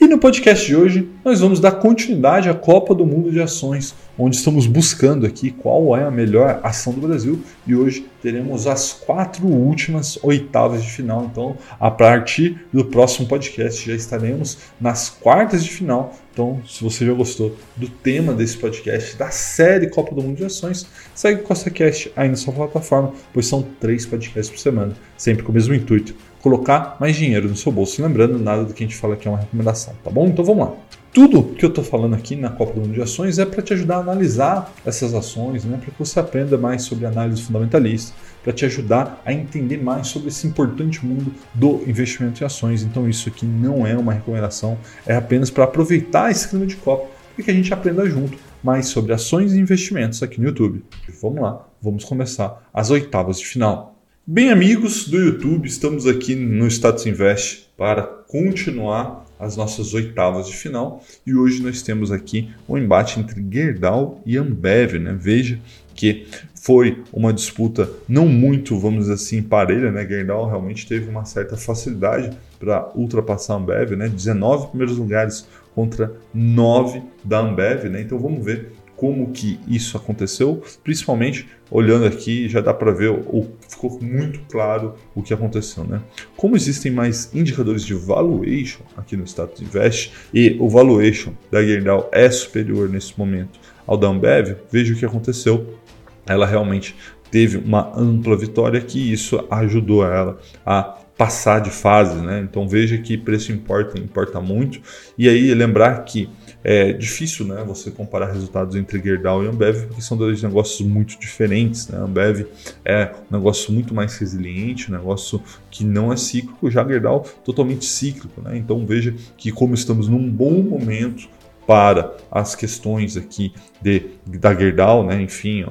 E no podcast de hoje, nós vamos dar continuidade à Copa do Mundo de Ações, onde estamos buscando aqui qual é a melhor ação do Brasil e hoje teremos as quatro últimas oitavas de final. Então, a partir do próximo podcast já estaremos nas quartas de final. Então, se você já gostou do tema desse podcast, da série Copa do Mundo de Ações, segue o CostaCast aí na sua plataforma, pois são três podcasts por semana, sempre com o mesmo intuito colocar mais dinheiro no seu bolso. Lembrando, nada do que a gente fala aqui é uma recomendação, tá bom? Então vamos lá. Tudo que eu estou falando aqui na Copa do Mundo de Ações é para te ajudar a analisar essas ações, né? para que você aprenda mais sobre análise fundamentalista, para te ajudar a entender mais sobre esse importante mundo do investimento em ações. Então isso aqui não é uma recomendação, é apenas para aproveitar esse clima de Copa e que a gente aprenda junto mais sobre ações e investimentos aqui no YouTube. Vamos lá, vamos começar as oitavas de final. Bem, amigos do YouTube, estamos aqui no Status Invest para continuar as nossas oitavas de final e hoje nós temos aqui um embate entre Gerdau e Ambev. Né? Veja que foi uma disputa não muito, vamos dizer assim, parelha. Né? Gerdau realmente teve uma certa facilidade para ultrapassar a Ambev, né? 19 primeiros lugares contra 9 da Ambev. Né? Então vamos ver como que isso aconteceu, principalmente olhando aqui já dá para ver, o, ficou muito claro o que aconteceu, né? Como existem mais indicadores de valuation aqui no status invest e o valuation da Gerdau é superior nesse momento ao da Ambev, veja o que aconteceu. Ela realmente teve uma ampla vitória que isso ajudou ela a passar de fase, né? Então veja que preço importa, importa muito. E aí lembrar que é difícil, né, você comparar resultados entre Gerdau e Ambev, porque são dois negócios muito diferentes, né? Ambev é um negócio muito mais resiliente, um negócio que não é cíclico, já Gerdau totalmente cíclico, né? Então veja que como estamos num bom momento para as questões aqui de, da Gerdau, né, enfim,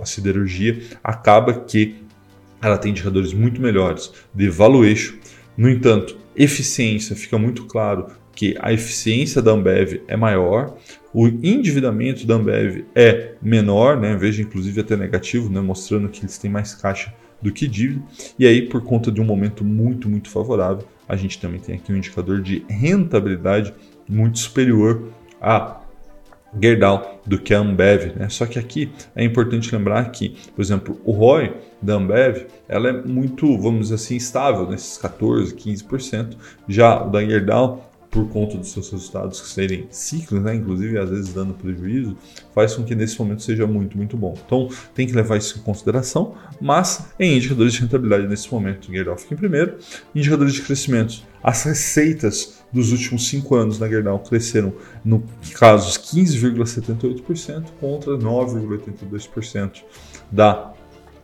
a siderurgia, acaba que ela tem indicadores muito melhores de valuation. No entanto, eficiência fica muito claro que a eficiência da Ambev é maior, o endividamento da Ambev é menor, né? veja inclusive até negativo, né? mostrando que eles têm mais caixa do que dívida, e aí por conta de um momento muito, muito favorável, a gente também tem aqui um indicador de rentabilidade muito superior a Gerdau do que a Ambev. Né? Só que aqui é importante lembrar que, por exemplo, o ROI da Ambev ela é muito, vamos dizer assim, estável, nesses 14%, 15%. Já o da Gerdau por conta dos seus resultados serem ciclos, né, inclusive às vezes dando prejuízo, faz com que nesse momento seja muito, muito bom. Então tem que levar isso em consideração, mas em indicadores de rentabilidade nesse momento, Gerdau fica em primeiro. Indicadores de crescimento, as receitas dos últimos cinco anos na Gerdau cresceram, no casos, 15,78% contra 9,82% da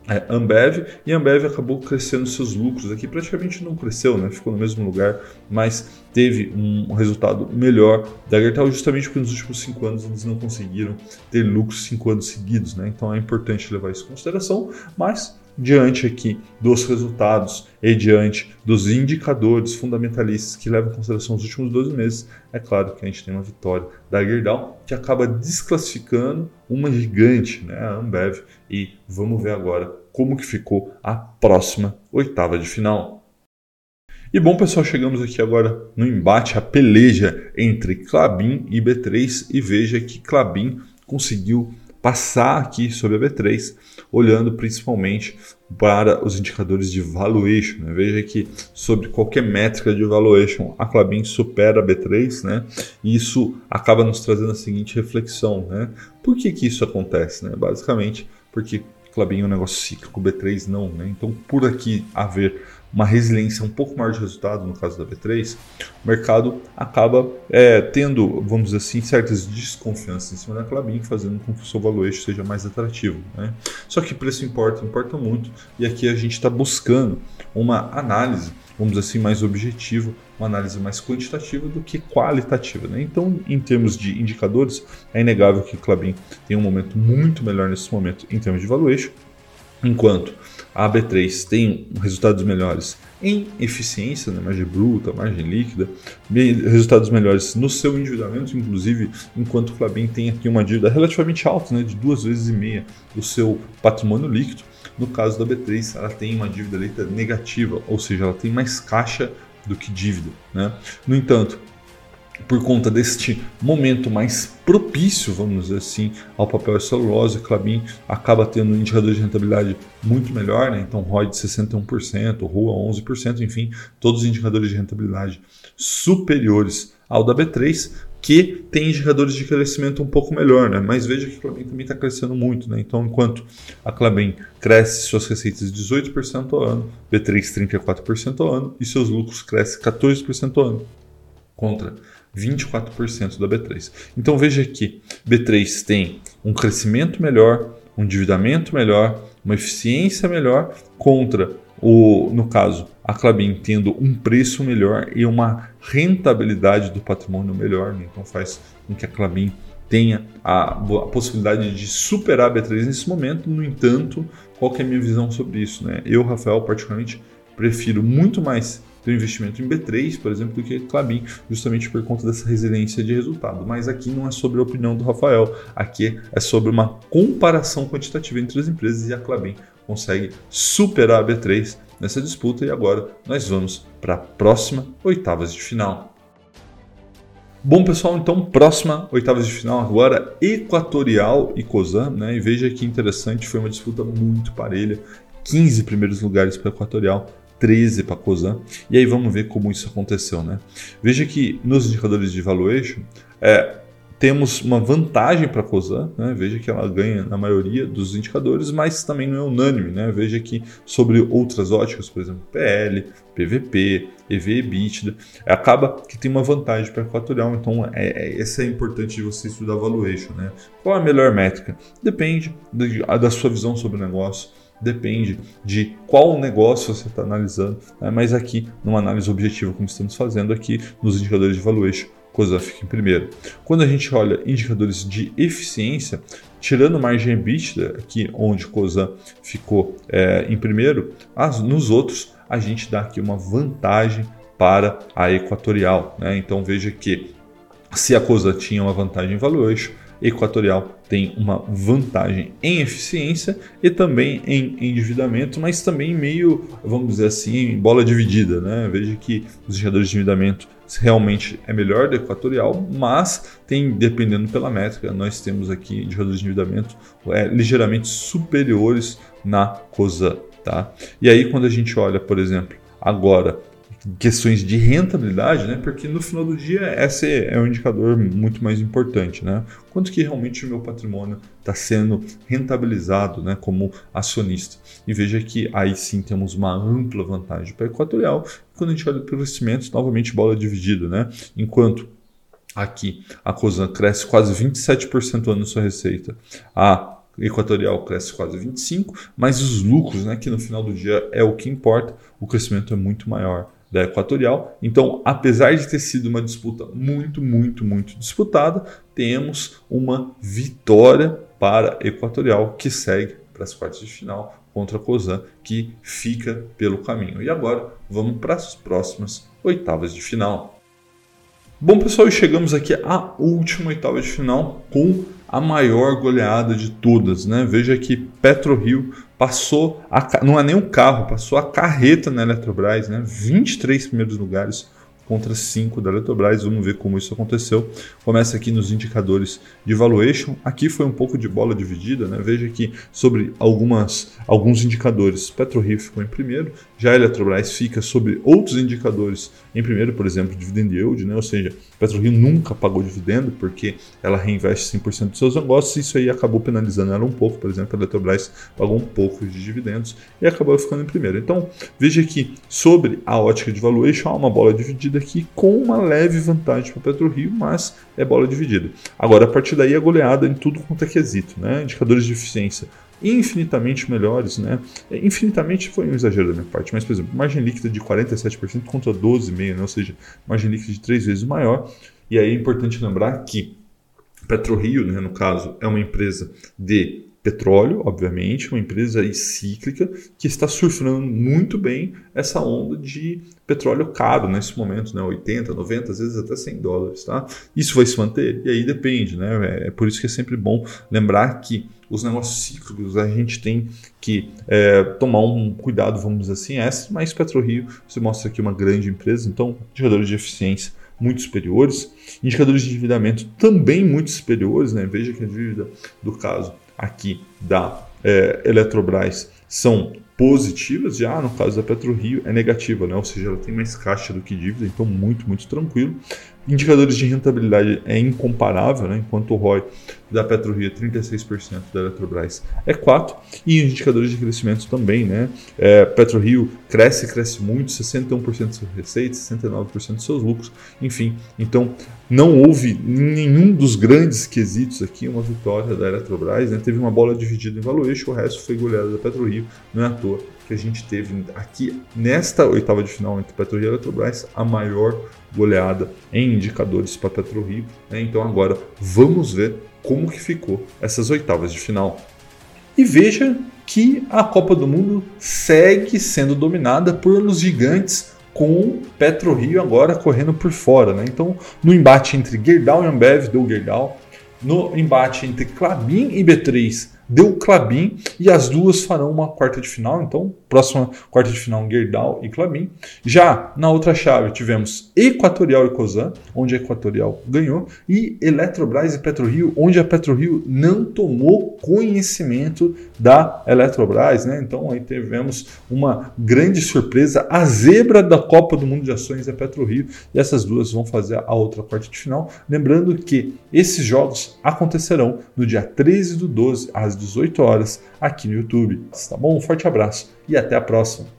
é, Ambev e a Ambev acabou crescendo seus lucros aqui praticamente não cresceu, né? ficou no mesmo lugar, mas teve um resultado melhor da Gerdau justamente porque nos últimos cinco anos eles não conseguiram ter lucros cinco anos seguidos, né? então é importante levar isso em consideração, mas diante aqui dos resultados e diante dos indicadores fundamentalistas que levam em consideração os últimos 12 meses, é claro que a gente tem uma vitória da Gerdau que acaba desclassificando uma gigante, né, a Ambev, e vamos ver agora como que ficou a próxima oitava de final. E bom, pessoal, chegamos aqui agora no embate, a peleja entre Clabin e B3 e veja que Clabin conseguiu passar aqui sobre a B3, olhando principalmente para os indicadores de valuation. Né? Veja que sobre qualquer métrica de valuation, a Clabin supera a B3, né? e isso acaba nos trazendo a seguinte reflexão. Né? Por que, que isso acontece? Né? Basicamente, porque Clabin é um negócio cíclico, B3 não. Né? Então, por aqui haver uma resiliência um pouco maior de resultado, no caso da B3, o mercado acaba é, tendo, vamos dizer assim, certas desconfianças em cima da Clabin, fazendo com que o seu valuation seja mais atrativo. Né? Só que preço importa, importa muito, e aqui a gente está buscando uma análise, vamos dizer assim, mais objetiva, uma análise mais quantitativa do que qualitativa. Né? Então, em termos de indicadores, é inegável que o Clabin tem um momento muito melhor nesse momento em termos de valuation, enquanto a B3 tem resultados melhores em eficiência, né, margem bruta, margem líquida, resultados melhores no seu endividamento, inclusive enquanto o Clabin tem aqui uma dívida relativamente alta, né, de duas vezes e meia o seu patrimônio líquido. No caso da B3, ela tem uma dívida líquida negativa, ou seja, ela tem mais caixa do que dívida. Né? No entanto, por conta deste momento mais propício, vamos dizer assim, ao papel celulose, Clabin acaba tendo um indicador de rentabilidade muito melhor, né? então ROI de 61%, ROA 11%, enfim, todos os indicadores de rentabilidade superiores ao da B3, que tem indicadores de crescimento um pouco melhor, né? mas veja que a Clabin também está crescendo muito, né? então enquanto a Clabin cresce suas receitas 18% ao ano, B3 34% ao ano e seus lucros crescem 14% ao ano, contra 24% da B3. Então veja que B3 tem um crescimento melhor, um endividamento melhor, uma eficiência melhor contra o, no caso, a Clabin tendo um preço melhor e uma rentabilidade do patrimônio melhor. Né? Então faz com que a Clabin tenha a, a, possibilidade de superar a B3 nesse momento. No entanto, qual é a minha visão sobre isso? Né? Eu, Rafael, particularmente, prefiro muito mais um investimento em B3, por exemplo, do que Clabin, justamente por conta dessa resiliência de resultado. Mas aqui não é sobre a opinião do Rafael, aqui é sobre uma comparação quantitativa entre as empresas e a Clabin consegue superar a B3 nessa disputa e agora nós vamos para a próxima oitavas de final. Bom pessoal, então próxima oitavas de final agora Equatorial e Cosan, né? E veja que interessante, foi uma disputa muito parelha, 15 primeiros lugares para Equatorial, 13 para COSAN. E aí vamos ver como isso aconteceu. Né? Veja que nos indicadores de valuation, é, temos uma vantagem para a COSAN, né? veja que ela ganha na maioria dos indicadores, mas também não é unânime. Né? Veja que sobre outras óticas, por exemplo, PL, PVP, EV EBITDA, acaba que tem uma vantagem para Equatorial, então é, é, essa é importante de você estudar valuation. Né? Qual a melhor métrica? Depende da sua visão sobre o negócio, depende de qual negócio você está analisando, né? mas aqui, numa análise objetiva, como estamos fazendo aqui nos indicadores de valuation, coisa fica em primeiro. Quando a gente olha indicadores de eficiência, tirando margem EBITDA, aqui onde Cosan ficou é, em primeiro, as, nos outros a gente dá aqui uma vantagem para a Equatorial. Né? Então veja que se a Cosan tinha uma vantagem em valuation, Equatorial tem uma vantagem em eficiência e também em endividamento, mas também meio, vamos dizer assim, bola dividida. Né? Veja que os indicadores de endividamento realmente é melhor do Equatorial, mas tem, dependendo pela métrica, nós temos aqui indicadores de endividamento é, ligeiramente superiores na COSA. Tá? E aí, quando a gente olha, por exemplo, agora questões de rentabilidade, né? Porque no final do dia esse é um indicador muito mais importante, né? Quanto que realmente o meu patrimônio está sendo rentabilizado, né? Como acionista. E veja que aí sim temos uma ampla vantagem para Equatorial. Quando a gente olha para investimentos, novamente bola dividida, né? Enquanto aqui a Cosan cresce quase 27% ano sua receita, a Equatorial cresce quase 25%, mas os lucros, né, que no final do dia é o que importa, o crescimento é muito maior da Equatorial. Então, apesar de ter sido uma disputa muito, muito, muito disputada, temos uma vitória para a Equatorial que segue para as quartas de final contra a Cosan, que fica pelo caminho. E agora vamos para as próximas oitavas de final. Bom, pessoal, chegamos aqui à última oitava de final com a maior goleada de todas, né? Veja que PetroRio passou, a, não é nem um carro, passou a carreta na Eletrobras, né? 23 primeiros lugares contra 5 da Eletrobras. Vamos ver como isso aconteceu. Começa aqui nos indicadores de valuation. Aqui foi um pouco de bola dividida, né? Veja que sobre algumas, alguns indicadores, PetroRio ficou em primeiro, já a Eletrobras fica sobre outros indicadores em primeiro, por exemplo, dividend yield, né? ou seja, PetroRio nunca pagou dividendo porque ela reinveste 100% dos seus negócios e isso aí acabou penalizando ela um pouco. Por exemplo, a Eletrobras pagou um pouco de dividendos e acabou ficando em primeiro. Então, veja que sobre a ótica de valuation há uma bola dividida aqui com uma leve vantagem para PetroRio, mas é bola dividida. Agora, a partir daí, a goleada em tudo quanto é quesito, né? indicadores de eficiência infinitamente melhores, né? Infinitamente foi um exagero da minha parte, mas, por exemplo, margem líquida de 47% contra 12,5%, né? ou seja, margem líquida de três vezes maior. E aí é importante lembrar que PetroRio, né, no caso, é uma empresa de petróleo, obviamente, uma empresa cíclica que está surfando muito bem essa onda de petróleo caro nesse momento, né? 80, 90, às vezes até 100 dólares, tá? Isso vai se manter? E aí depende, né? É por isso que é sempre bom lembrar que os negócios cíclicos a gente tem que é, tomar um cuidado, vamos dizer assim, essa, mas PetroRio você mostra aqui uma grande empresa, então indicadores de eficiência muito superiores, indicadores de endividamento também muito superiores, né? Veja que a dívida do caso aqui da é, Eletrobras são positivas, já no caso da PetroRio é negativa, né? ou seja, ela tem mais caixa do que dívida, então muito, muito tranquilo. Indicadores de rentabilidade é incomparável, né? enquanto o ROI da PetroRio é 36%, da Eletrobras é 4%, e indicadores de crescimento também. Né? É, PetroRio cresce, cresce muito, 61% de suas receitas, 69% de seus lucros, enfim. Então, não houve nenhum dos grandes quesitos aqui uma vitória da Eletrobras, né? teve uma bola dividida em valuation, o resto foi goleada da PetroRio, não é à toa que a gente teve aqui nesta oitava de final entre PetroRio e Eletrobras a maior goleada em indicadores para PetroRio. Né? Então agora vamos ver como que ficou essas oitavas de final. E veja que a Copa do Mundo segue sendo dominada por os gigantes com PetroRio agora correndo por fora. Né? Então, no embate entre Gerdau e Ambev, deu Gerdau. No embate entre Clabin e B3, deu Clabin e as duas farão uma quarta de final. Então, próxima quarta de final, Gerdau e Clabin. Já na outra chave tivemos Equatorial e Cosan, onde a Equatorial ganhou, e Eletrobras e PetroRio, onde a PetroRio não tomou conhecimento da Eletrobras, né? Então aí tivemos uma grande surpresa, a zebra da Copa do Mundo de Ações é PetroRio, e essas duas vão fazer a outra quarta de final. Lembrando que esses jogos acontecerão no dia 13 do 12 às 18 horas aqui no YouTube. Tá bom? Um forte abraço e até a próxima.